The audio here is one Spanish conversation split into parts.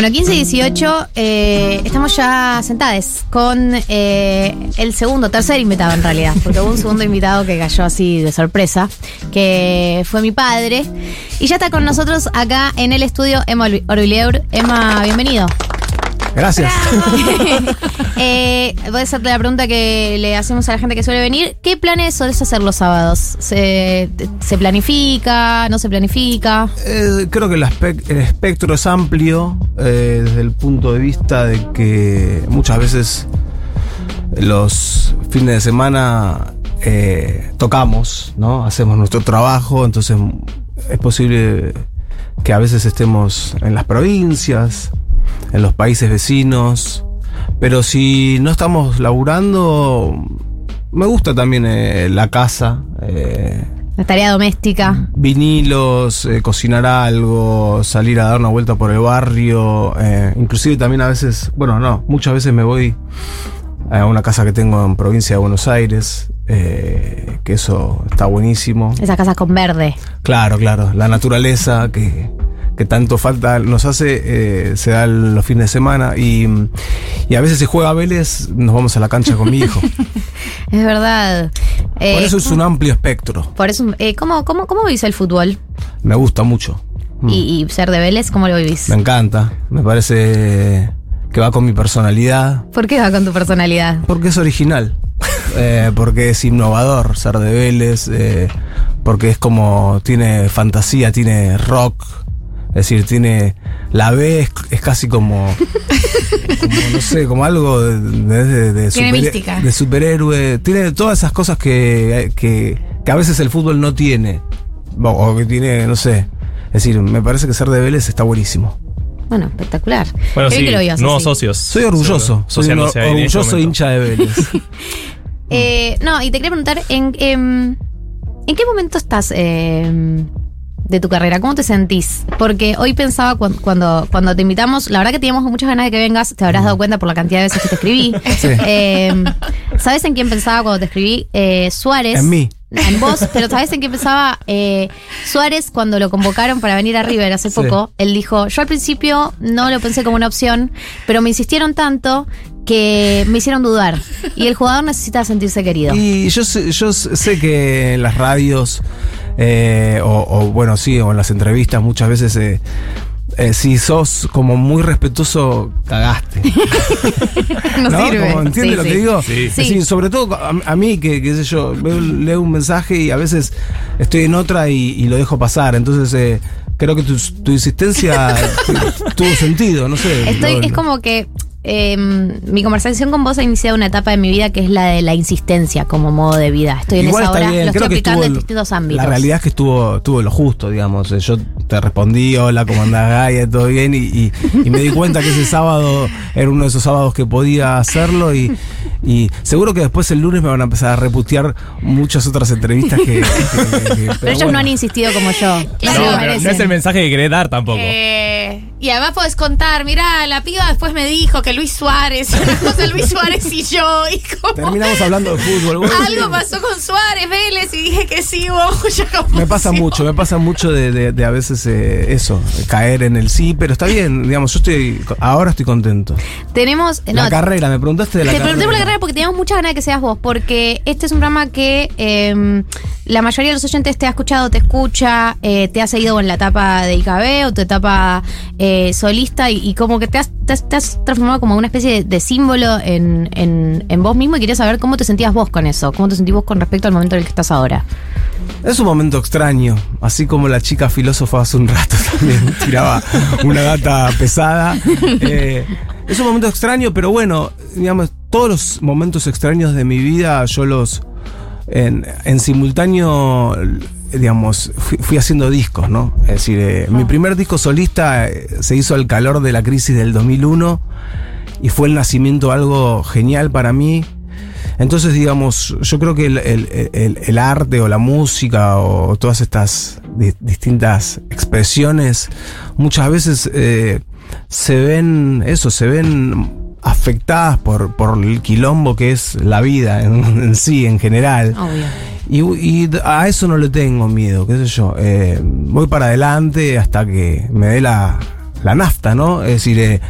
Bueno, 15 y 18, eh, estamos ya sentadas con eh, el segundo, tercer invitado en realidad, porque hubo un segundo invitado que cayó así de sorpresa, que fue mi padre. Y ya está con nosotros acá en el estudio Emma Orvilleur. Emma, bienvenido. Gracias. eh, voy a hacerte la pregunta que le hacemos a la gente que suele venir. ¿Qué planes sueles hacer los sábados? ¿Se, se planifica? ¿No se planifica? Eh, creo que el, aspect- el espectro es amplio eh, desde el punto de vista de que muchas veces los fines de semana eh, tocamos, ¿no? Hacemos nuestro trabajo, entonces es posible que a veces estemos en las provincias, en los países vecinos, pero si no estamos laburando, me gusta también eh, la casa. eh, La tarea doméstica. vinilos, eh, cocinar algo, salir a dar una vuelta por el barrio, inclusive también a veces, bueno, no, muchas veces me voy a una casa que tengo en provincia de Buenos Aires, que eso está buenísimo. Esas casas con verde. Claro, claro, la naturaleza que, que tanto falta nos hace, eh, se da los fines de semana y, y a veces se juega a Vélez, nos vamos a la cancha con mi hijo. Es verdad. Eh, Por eso es un amplio espectro, Por eso, eh, ¿cómo, cómo, ¿Cómo vivís el fútbol? me gusta mucho. Mm. Y, y ser de Vélez, ¿cómo lo vivís? Me encanta, me parece que va con mi personalidad, ¿Por qué va con tu personalidad? porque es original, porque es innovador ser de Vélez, porque es como, tiene fantasía, tiene rock, es decir, tiene, la B es, es casi como, como, no sé, como algo de, de, mística. superhéroe, tiene todas esas cosas que, que, que a veces el fútbol no tiene, o, que tiene, no sé, es decir, me parece que ser de Vélez está buenísimo. Bueno, espectacular. Bueno, sí, que lo vivas nuevos así. socios. Soy orgulloso, soy un este orgulloso momento. hincha de Vélez. Eh, no, y te quería preguntar, ¿en, em, ¿en qué momento estás em, de tu carrera? ¿Cómo te sentís? Porque hoy pensaba cuan- cuando, cuando te invitamos, la verdad que teníamos muchas ganas de que vengas, te habrás dado cuenta por la cantidad de veces que te escribí. Sí. Em, ¿Sabes en quién pensaba cuando te escribí? Eh, Suárez. En mí. En vos, pero ¿sabes en quién pensaba? Eh, Suárez, cuando lo convocaron para venir a River hace Sí. poco, él dijo, yo al principio no lo pensé como una opción, pero me insistieron tanto que me hicieron dudar. Y el jugador necesita sentirse querido. Y yo sé, yo sé que las radios, eh, o, o, bueno, sí, o en las entrevistas muchas veces, eh, eh, si sos como muy respetuoso, cagaste. no, sirve. Como, ¿Entiendes Sí, lo sí. que digo? Sí. Es decir, sobre todo a, a mí, que qué sé yo, veo- leo un mensaje y a veces estoy en otra y, y lo dejo pasar. Entonces, eh, creo que tu, tu insistencia tu- tuvo sentido, no sé. Estoy, No- es como que eh, mi conversación con vos ha iniciado una etapa de mi vida que es la de la insistencia como modo de vida. Estoy en Igual esa hora, lo estoy aplicando en distintos ámbitos. La realidad es que estuvo, estuvo lo justo, digamos. Eh, Yo te respondí, hola, ¿cómo andás, Gaia? ¿Todo bien? Y, y- y me di cuenta que ese sábado era uno de esos sábados que podía hacerlo y, y seguro que después el lunes me van a empezar a reputear muchas otras entrevistas que... que- que- que- pero ellos no han insistido como yo. No, no es el mensaje que querés dar tampoco. Eh, y además podés contar, mirá, la piba después me dijo que Luis Suárez, una cosa Luis Suárez y yo, y como Terminamos hablando de fútbol. Bueno, algo pasó con Suárez, Vélez, y dije que sí, mucha Me pasa mucho, me pasa mucho de, de- de a veces eh, eso, caer en el sí, pero está bien, digamos, yo estoy, ahora estoy contento. Tenemos. la no, carrera, me preguntaste de la Te carrera. pregunté por la carrera porque teníamos muchas ganas de que seas vos, porque este es un programa que eh, la mayoría de los oyentes te ha escuchado, te escucha, eh, te ha seguido en la etapa de IKB o tu etapa eh, solista y, como que te has, te transformado como una especie de, símbolo en, en- vos mismo y quería saber cómo te sentías vos con eso, cómo te sentís vos con respecto al momento en el que estás ahora. Es un momento extraño, así como la chica filósofa hace un rato también tiraba una data pesada. Eh, es un momento extraño, pero bueno, digamos, todos los momentos extraños de mi vida yo los en simultáneo, digamos, fui, fui haciendo discos, ¿no? Es decir, eh, mi primer disco solista eh, se hizo al calor de la crisis del 2001 y fue el nacimiento de algo genial para mí. Entonces, digamos, yo creo que el, el- el- el arte o la música o todas estas di- distintas expresiones muchas veces eh, se ven, eso, se ven afectadas por, por el quilombo que es la vida en, en sí, en general. Obvio. Y, y a eso no le tengo miedo, qué sé yo. Eh, voy para adelante hasta que me dé la, la nafta, ¿no? Es decir, eh,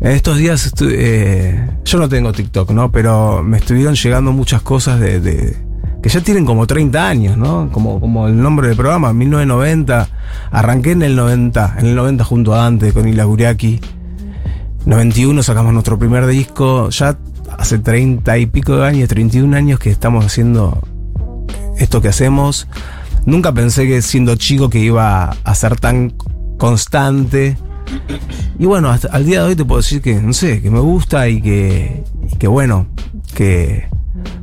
estos días eh, yo no tengo TikTok, ¿no? Pero me estuvieron llegando muchas cosas de, de- que ya tienen como 30 años, ¿no? Como, como el nombre del programa, 1990. Arranqué en el 90, en el 90 junto a Dante con Ila Guriaki. 91 sacamos nuestro primer disco. Ya hace 30 y pico de años, 31 años que estamos haciendo esto que hacemos. Nunca pensé que siendo chico que iba a ser tan constante. Y bueno, hasta al día de hoy te puedo decir que, no sé, que me gusta y que, y que bueno, que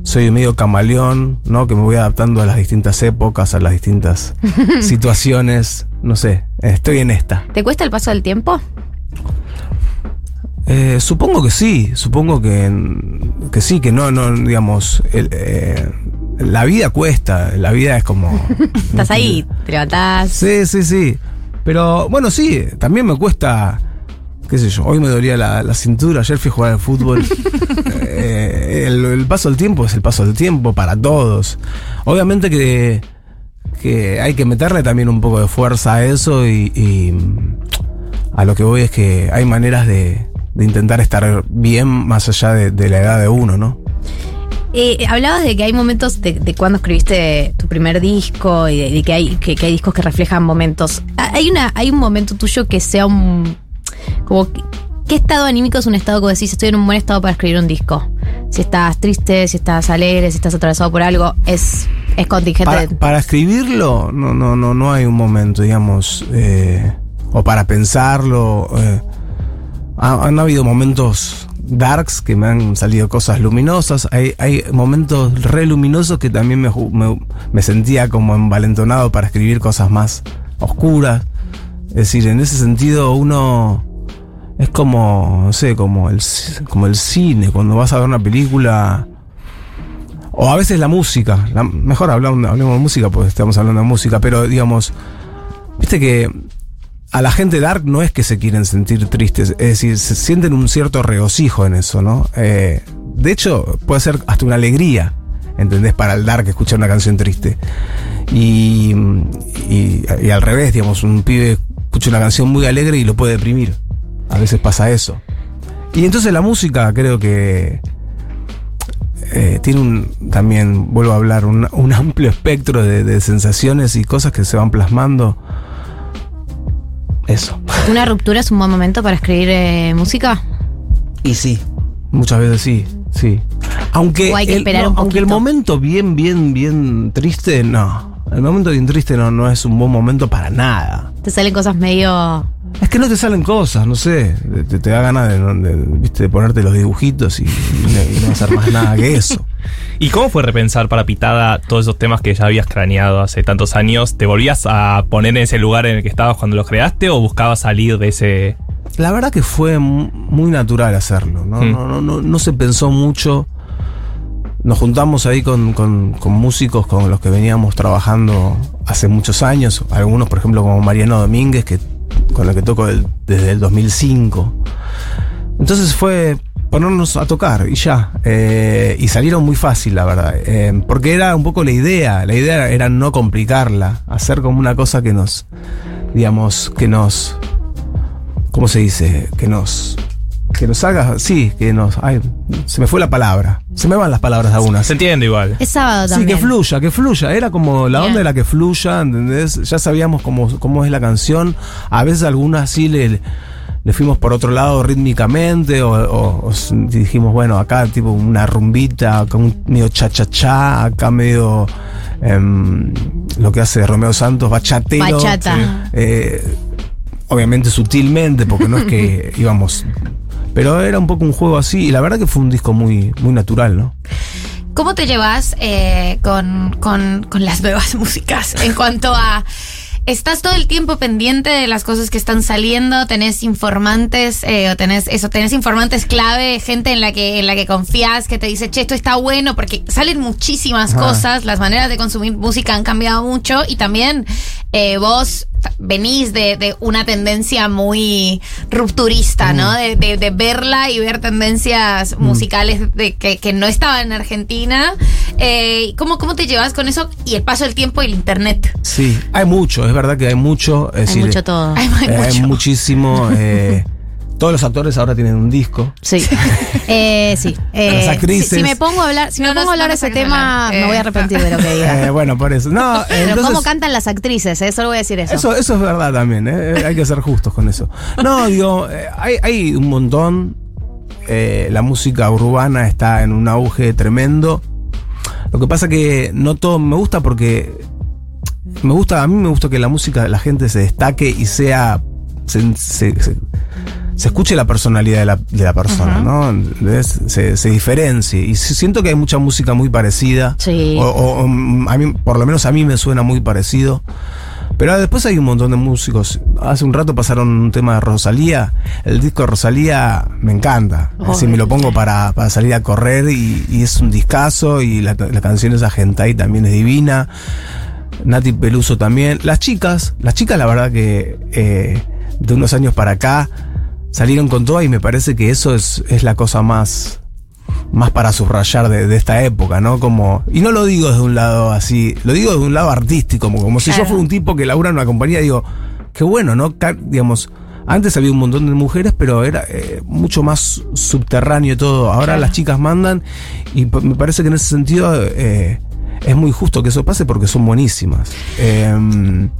soy medio camaleón, ¿no? Que me voy adaptando a las distintas épocas, a las distintas situaciones. No sé, estoy en esta. ¿Te cuesta el paso del tiempo? Eh, supongo que sí, supongo que, que sí, que no, no, digamos, el, eh, la vida cuesta, la vida es como... Estás ahí, te levantás. Sí, sí, sí. Pero bueno, sí, también me cuesta, qué sé yo, hoy me dolía la, la cintura, ayer fui a jugar al fútbol. Eh, el, el paso del tiempo es el paso del tiempo para todos. Obviamente que, que hay que meterle también un poco de fuerza a eso y, y a lo que voy es que hay maneras de, de intentar estar bien más allá de, de la edad de uno, ¿no? Eh, hablabas de que hay momentos de, de cuando escribiste tu primer disco y de, de que, hay, que, que hay discos que reflejan momentos. Ah, ¿Hay, una, ¿Hay un momento tuyo que sea un. como. que- ¿Qué estado anímico es un estado que decís estoy en un buen estado para escribir un disco? Si estás triste, si estás alegre, si estás atravesado por algo, es, es contingente. Para, para escribirlo, no, no, no, no hay un momento, digamos, eh, o para pensarlo. eh, ha- han habido momentos darks que me han salido cosas luminosas. Hay, momentos re luminosos que también me, me, sentía como envalentonado para escribir cosas más oscuras. Es decir, en ese sentido uno es como, no sé, como el, como el cine, cuando vas a ver una película... O a veces la música. Mejor hablamos, hablemos de música porque estamos hablando de música, pero digamos, viste que a la gente dark no es que se quieren sentir tristes, es decir, se sienten un cierto regocijo en eso, ¿no? Eh, de hecho, puede ser hasta una alegría, ¿entendés? Para el dark escuchar una canción triste. Y, y, al revés, digamos, un pibe escucha una canción muy alegre y lo puede deprimir. A veces pasa eso. Y entonces la música creo que eh, tiene un, también, vuelvo a hablar, un, amplio espectro de sensaciones y cosas que se van plasmando. Eso. ¿Una ruptura es un buen momento para escribir eh, música? Y sí. Muchas veces sí, sí. Aunque, O hay que el, esperar no, un aunque el momento bien, bien, bien triste, no. El momento bien triste no, no es un buen momento para nada. Te salen cosas medio. Es que no te salen cosas, no sé. Te, te da ganas de, de, viste, de ponerte los dibujitos y, y no, hacer más nada que eso. ¿Y cómo fue repensar para Pitada todos esos temas que ya habías craneado hace tantos años? ¿Te volvías a poner en ese lugar en el que estabas cuando los creaste o buscabas salir de ese... La verdad que fue mu- muy natural hacerlo, ¿no? Hmm. No, no, no, no se pensó mucho. Nos juntamos ahí con, con- músicos con los que veníamos trabajando hace muchos años. Algunos, por ejemplo, como Mariano Domínguez, que, con el que toco del- desde el 2005. Entonces fue ponernos a tocar y ya. Eh, y salieron muy fácil, la verdad. Eh, porque era un poco la idea. La idea era no complicarla. Hacer como una cosa que nos, digamos, que nos... ¿Cómo se dice? Que nos... Que nos haga... Sí, que nos... Ay, se me fue la palabra. Se me van las palabras algunas. Se entiende igual. Es sábado Sí, también. que fluya, que fluya. Era como la onda era que fluya, ¿entendés? Ya sabíamos cómo, cómo es la canción. A veces algunas sí le, le fuimos por otro lado rítmicamente o, o- o s- dijimos, bueno, acá tipo una rumbita, acá un medio cha-cha-cha, acá medio em, lo que hace Romeo Santos, bachatero. Bachata. Sí. Eh, obviamente sutilmente, porque no es que íbamos... Pero era un poco un juego así y la verdad que fue un disco muy, muy natural, ¿no? ¿Cómo te llevas eh, con, con- con las nuevas músicas en cuanto a... ¿Estás todo el tiempo pendiente de las cosas que están saliendo? ¿Tenés informantes eh, o tenés eso, tenés informantes clave, gente en la que en la que confías, que te dice, che, esto está bueno? Porque salen muchísimas Ajá. cosas, las maneras de consumir música han cambiado mucho y también eh, vos venís de, de una tendencia muy rupturista, ¿no? De, de- de verla y ver tendencias musicales de, que, que no estaban en Argentina. Eh, ¿cómo, ¿Cómo te llevas con eso y el paso del tiempo y el internet? Sí, hay mucho, es verdad que hay mucho. Es Hay decir, mucho todo. Hay, hay eh, hay mucho. muchísimo. eh, todos los actores ahora tienen un disco. Sí. Eh, sí. Eh, Las actrices. Si, si me pongo a hablar, si No me pongo a hablar no de ese tema, me voy a Eh, arrepentir de lo que diga. Eh, bueno, por eso. No, Pero entonces- cómo cantan las actrices, eh? solo voy a decir eso. Eso, eso es verdad también, ¿eh? hay que ser justos con eso. No, digo, eh, hay, hay un montón. eh, la música urbana está en un auge tremendo. Lo que pasa que no todo me gusta porque me gusta, a mí me gusta que la música de la gente se destaque y sea. se, se- se- se escuche la personalidad de la, de la persona, ¿no? Se, se diferencie. Y si- siento que hay mucha música muy parecida. Sí. O, o- o, mm, a mí, por lo menos a mí me suena muy parecido. Pero después hay un montón de músicos. Hace un rato pasaron un tema de Rosalía. El disco de Rosalía me encanta. Oh, Así me lo pongo para, para salir a correr y, y es un discazo. Y la, la canción esa Gentai también es divina. Nati Peluso también. Las chicas, las chicas la verdad que eh, de unos años para acá salieron con todo y me parece que eso es, es la cosa más, más para subrayar de, de esta época, ¿no? Como, y no lo digo desde un lado así, lo digo desde un lado artístico, como, como si yo fuera un tipo que labura en una compañía, digo, qué bueno, ¿no? Digamos, antes había un montón de mujeres, pero era eh, mucho más subterráneo todo. Ahora las chicas mandan y me parece que en ese sentido eh, es muy justo que eso pase porque son buenísimas. Em,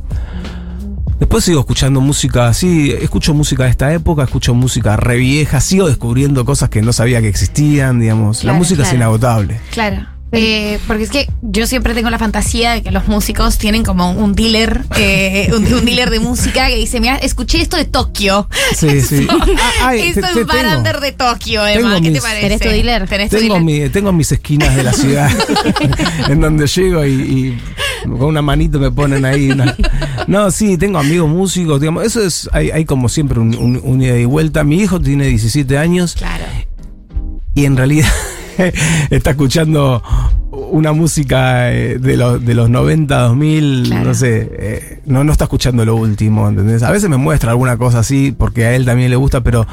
Después sigo escuchando música así, escucho música de esta época, escucho música re vieja, sigo descubriendo cosas que no sabía que existían, digamos. la Claro, música es inagotable. Claro. Eh, porque es que yo siempre tengo la fantasía de que los músicos tienen como un dealer, eh, un, un dealer de música que dice, mira, escuché esto de Tokio. Sí, sí. Esto, Ah, ay, esto te- es te un bar tengo. under de Tokio, Tengo Emma. ¿Qué te parece? ¿Tenés tu dealer? ¿Tenés tu Tengo, dealer? mi, tengo mis esquinas de la ciudad en donde llego y, y con una manito me ponen ahí. una- No, sí, tengo amigos músicos, digamos. Eso es, hay, hay como siempre un, un- un ida y vuelta. Mi hijo tiene 17 años Claro. y en realidad está escuchando una música eh, de, los de los 90, 2000, Claro. no sé, eh, no, no está escuchando lo último, ¿entendés? A veces me muestra alguna cosa así porque a él también le gusta, pero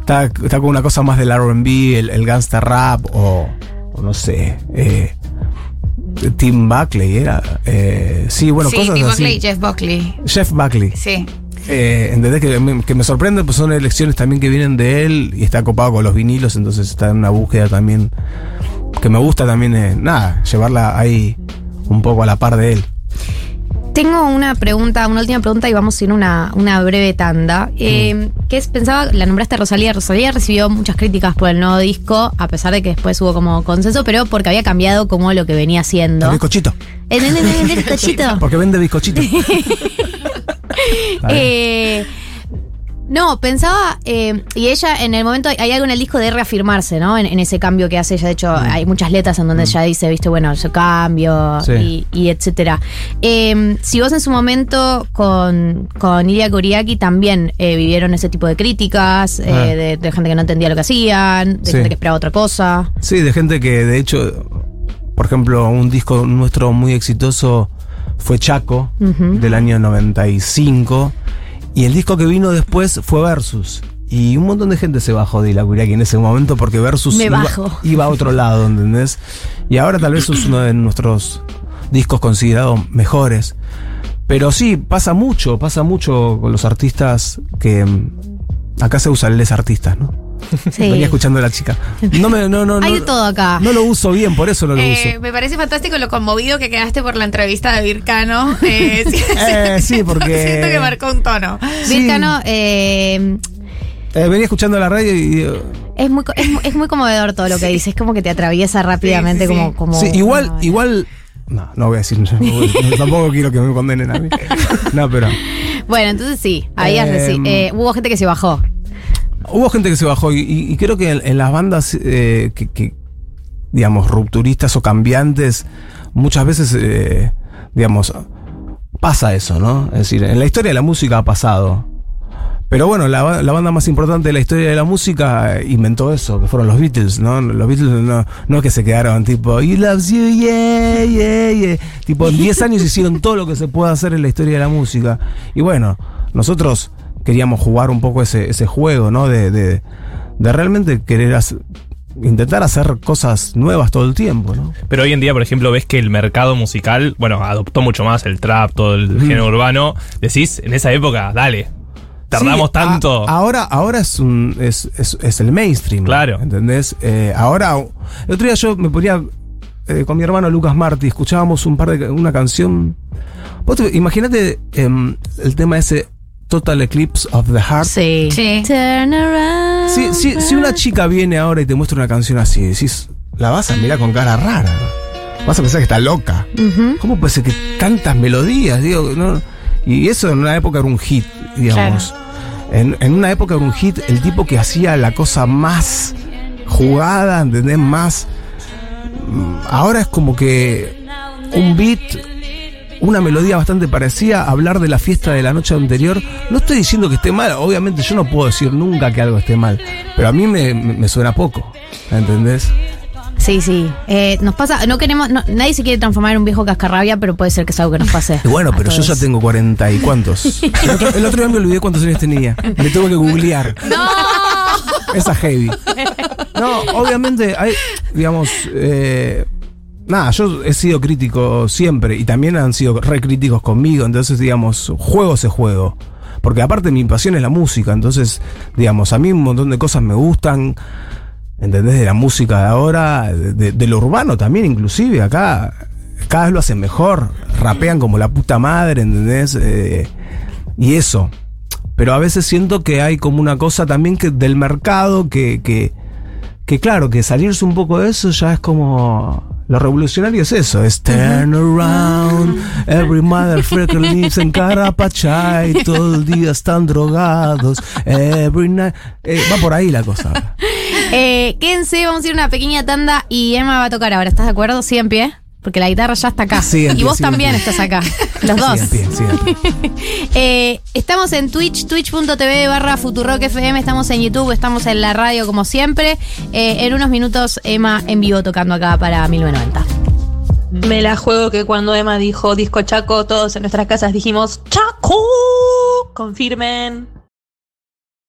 está, está con una cosa más del RB, el, el gangsta rap o, o no sé, eh, Tim Buckley era. eh, sí, bueno, sí, cosas Tim así. Buckley, Jeff Buckley. Jeff Buckley. Sí. Eh, ¿Entendés? Que me, que me sorprende, pues son elecciones también que vienen de él y está copado con los vinilos, entonces está en una búsqueda también que me gusta también, eh, nada, llevarla ahí un poco a la par de él. Tengo una pregunta, una última pregunta y vamos a ir a una, una breve tanda. Eh, que es, pensaba, la nombraste a Rosalía. Rosalía recibió muchas críticas por el nuevo disco, a pesar de que después hubo como consenso, pero porque había cambiado como lo que venía haciendo. El bizcochito. Eh, eh, eh, bizcochito. Porque vende bizcochito. Eh, no, pensaba, eh, y ella en el momento, hay algo en el disco de reafirmarse, ¿no? En, en ese cambio que hace ella. De hecho, hay muchas letras en donde ella dice, viste, bueno, yo cambio Sí. y, y etcétera. Eh, si vos en su momento con, con Ilia Kuriaki también eh, vivieron ese tipo de críticas, eh, Ah. de, de gente que no entendía lo que hacían, de Sí. gente que esperaba otra cosa. Sí, de gente que de hecho, por ejemplo, un disco nuestro muy exitoso fue Chaco, Ujú. del año 95, y el disco que vino después fue Versus. Y un montón de gente se bajó de la Kuriaki en ese momento porque Versus iba, iba a otro lado, ¿entendés? Y ahora tal vez es uno de nuestros discos considerados mejores. Pero sí, pasa mucho, pasa mucho con los artistas que... mm, Acá se usa el les artistas, ¿no? Sí. Venía escuchando a la chica. No me, no, no, Hay no- de todo acá. No lo uso bien, por eso no lo Eh, uso. me parece fantástico lo conmovido que quedaste por la entrevista de Vircano. Eh, sí, Eh, sí, porque- Siento que marcó un tono. Sí. Vircano, eh, Eh, venía escuchando la radio y es, muy, es, mu- es muy conmovedor todo lo que dice. Es como que te atraviesa rápidamente, sí, sí. como, como. sí, igual, igual. No, no voy a decir, tampoco quiero que me condenen a mí. No, pero. Bueno, entonces sí, habías Eh, reci- eh, hubo gente que se bajó. Hubo gente que se bajó y, y- creo que en, en las bandas eh, que, que, digamos, rupturistas o cambiantes, muchas veces, eh, digamos, pasa eso, ¿no? Es decir, en la historia de la música ha pasado. Pero bueno, la, la banda más importante de la historia de la música eh, inventó eso, que fueron los Beatles, ¿no? Los Beatles no, no que se quedaron tipo, He loves you, yeah, yeah, yeah. Tipo, en 10 años hicieron todo lo que se puede hacer en la historia de la música. Y bueno, nosotros queríamos jugar un poco ese, ese juego, ¿no? De, de, de realmente querer hacer- intentar hacer cosas nuevas todo el tiempo, ¿no? Pero hoy en día, por ejemplo, ves que el mercado musical, bueno, adoptó mucho más el trap, todo el género urbano. Decís, en esa época, dale, tardamos Sí, a- tanto. ahora, ahora es un es, es, es el mainstream. Claro. ¿Entendés? Eh, ahora, el otro día yo me ponía eh, con mi hermano Lucas Martí, escuchábamos un par de una canción. Imagínate em, el tema ese Total Eclipse of the Heart. Sí. Sí. Turn around. Si, si, si una chica viene ahora y te muestra una canción así, decís, la vas a mirar con cara rara. Vas a pensar que está loca. ¿Cómo puede ser que tantas melodías? Digo, no? Y eso en una época era un hit, digamos. En, en una época era un hit el tipo que hacía la cosa más jugada, ¿entendés? Más. mm, Ahora es como que un beat, una melodía bastante parecida, hablar de la fiesta de la noche anterior. No estoy diciendo que esté mal, obviamente yo no puedo decir nunca que algo esté mal, pero a mí me, suena poco, ¿entendés? Sí, sí. Eh, nos pasa, no queremos, no- nadie se quiere transformar en un viejo cascarrabia, pero puede ser que es algo que nos pase. Y bueno, a pero yo ya tengo cuarenta y cuántos. El otro, el otro día me olvidé cuántos años tenía. Me tengo que googlear. ¡No! Esa heavy. No, obviamente hay, digamos, eh, nada, yo he sido crítico siempre y también han sido re críticos conmigo, entonces, digamos, juego ese juego. Porque aparte mi pasión es la música, entonces, digamos, a mí un montón de cosas me gustan, ¿entendés? De la música de ahora, de- de lo urbano también, inclusive, acá cada vez lo hacen mejor, rapean como la puta madre, ¿entendés? Eh, y eso. Pero a veces siento que hay como una cosa también que del mercado que, que, que claro, que salirse un poco de eso ya es como... Lo revolucionario es eso, es turn around, every motherfucker lives en Carapachay, todo el día están drogados, every night... Eh, va por ahí la cosa. Eh, quédense, vamos a ir a una pequeña tanda y Emma va a tocar ahora. ¿Estás de acuerdo? Sí, en pie. Porque la guitarra ya está acá. Sí, en y pie, vos también estás acá. Los dos. Sí, en pie, sí, en pie. Eh, estamos en Twitch, twitch.tv barra Futurock FM, estamos en YouTube, estamos en la radio como siempre. Eh, en unos minutos Emma en vivo tocando acá para 1990. Me la juego que cuando Emma dijo disco Chaco, todos en nuestras casas dijimos Chaco. Confirmen.